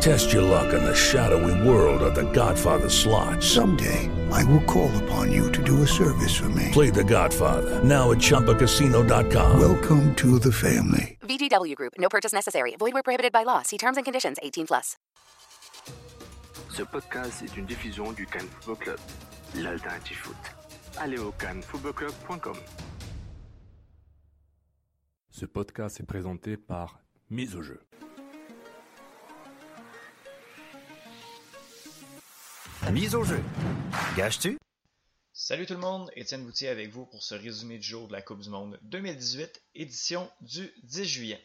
Test your luck in the shadowy world of The Godfather slot. Someday, I will call upon you to do a service for me. Play The Godfather now at ChumbaCasino.com. Welcome to the family. VGW Group. No purchase necessary. Void where prohibited by law. See terms and conditions. 18 plus. Ce podcast est une diffusion du Cannes Football Club, l'alternative foot. Allez au cannesfootballclub.com. Ce podcast est présenté par Mise au jeu. Mise au jeu. Gage-tu? Salut tout le monde, Étienne Boutier avec vous pour ce résumé du jour de la Coupe du Monde 2018, édition du 10 juillet.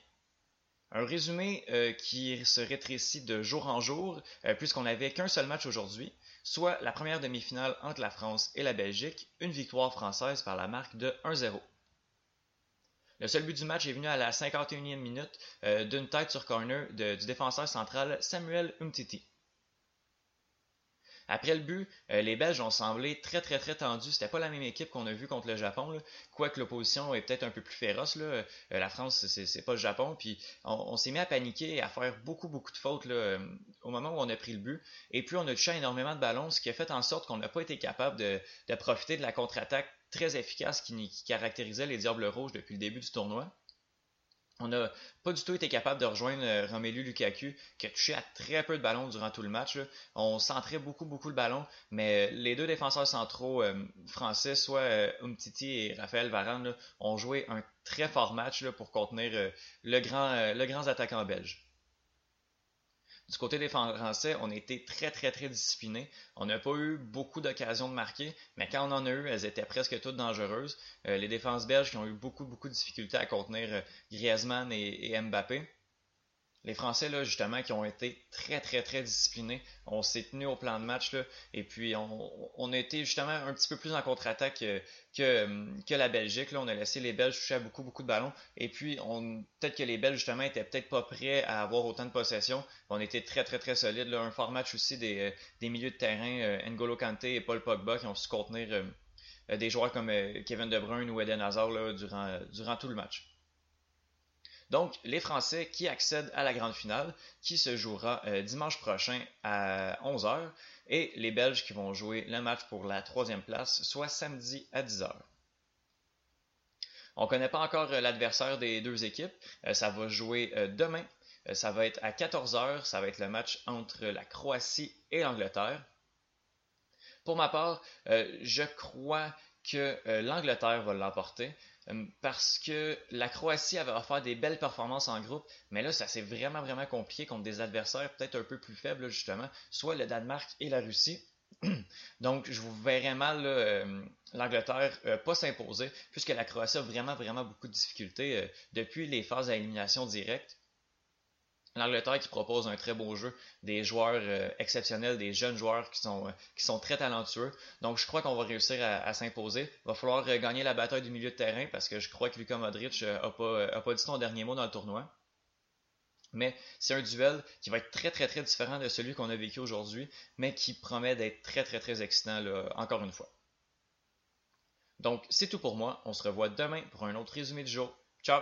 Un résumé euh, qui se rétrécit de jour en jour, euh, puisqu'on n'avait qu'un seul match aujourd'hui, soit la première demi-finale entre la France et la Belgique, une victoire française par la marque de 1-0. Le seul but du match est venu à la 51e minute euh, d'une tête sur corner du défenseur central Samuel Umtiti. Après le but, euh, les Belges ont semblé très très très tendus. C'était pas la même équipe qu'on a vu contre le Japon, quoique l'opposition est peut-être un peu plus féroce. Euh, la France, c'est- pas le Japon. Puis on, s'est mis à paniquer et à faire beaucoup beaucoup de fautes euh, au moment où on a pris le but. Et puis on a touché énormément de ballons, ce qui a fait en sorte qu'on n'a pas été capable de, profiter de la contre-attaque très efficace qui caractérisait les Diables Rouges depuis le début du tournoi. On n'a pas du tout été capable de rejoindre euh, Romelu Lukaku, qui a touché à très peu de ballons durant tout le match. On centrait beaucoup, beaucoup le ballon, mais euh, les deux défenseurs centraux euh, français, soit Umtiti et Raphaël Varane, ont joué un très fort match pour contenir le, grand, le grand attaquant belge. Du côté des Français, on a été très très très disciplinés. On n'a pas eu beaucoup d'occasions de marquer, mais quand on en a eu, elles étaient presque toutes dangereuses. Euh, les défenses belges qui ont eu beaucoup beaucoup de difficultés à contenir euh, Griezmann et, et Mbappé. Les Français, là, justement, qui ont été très, très, très disciplinés. On s'est tenu au plan de match, là, et puis on, a été justement un petit peu plus en contre-attaque que, la Belgique. Là. On a laissé les Belges toucher à beaucoup, beaucoup de ballons. Et puis, peut-être que les Belges, justement, étaient peut-être pas prêts à avoir autant de possession. On était très, très, très solides. Là. Un fort match aussi des, euh, des milieux de terrain, euh, N'Golo Kanté et Paul Pogba, qui ont su contenir euh, des joueurs comme Kevin De Bruyne ou Eden Hazard là, durant tout le match. Donc, les Français qui accèdent à la grande finale, qui se jouera euh, dimanche prochain à 11h, et les Belges qui vont jouer le match pour la troisième place, soit samedi à 10h. On ne connaît pas encore euh, l'adversaire des deux équipes. Euh, ça va jouer demain. Ça va être à 14h. Ça va être le match entre la Croatie et l'Angleterre. Pour ma part, je crois que l'Angleterre va l'emporter parce que la Croatie avait offert des belles performances en groupe, mais là, ça s'est vraiment, vraiment compliqué contre des adversaires peut-être un peu plus faibles, justement, soit le Danemark et la Russie. Donc, je vous verrais mal euh, l'Angleterre euh, pas s'imposer, puisque la Croatie a vraiment, vraiment beaucoup de difficultés euh, depuis les phases à élimination directe. L'Angleterre qui propose un très beau jeu, des joueurs euh, exceptionnels, des jeunes joueurs qui sont, euh, qui sont très talentueux. Donc je crois qu'on va réussir à, à s'imposer. Il va falloir euh, gagner la bataille du milieu de terrain parce que je crois que Luka Modric euh, a pas, euh, a pas dit son dernier mot dans le tournoi. Mais c'est un duel qui va être très très très différent de celui qu'on a vécu aujourd'hui, mais qui promet d'être très très très excitant là, encore une fois. Donc c'est tout pour moi. On se revoit demain pour un autre résumé du jour. Ciao!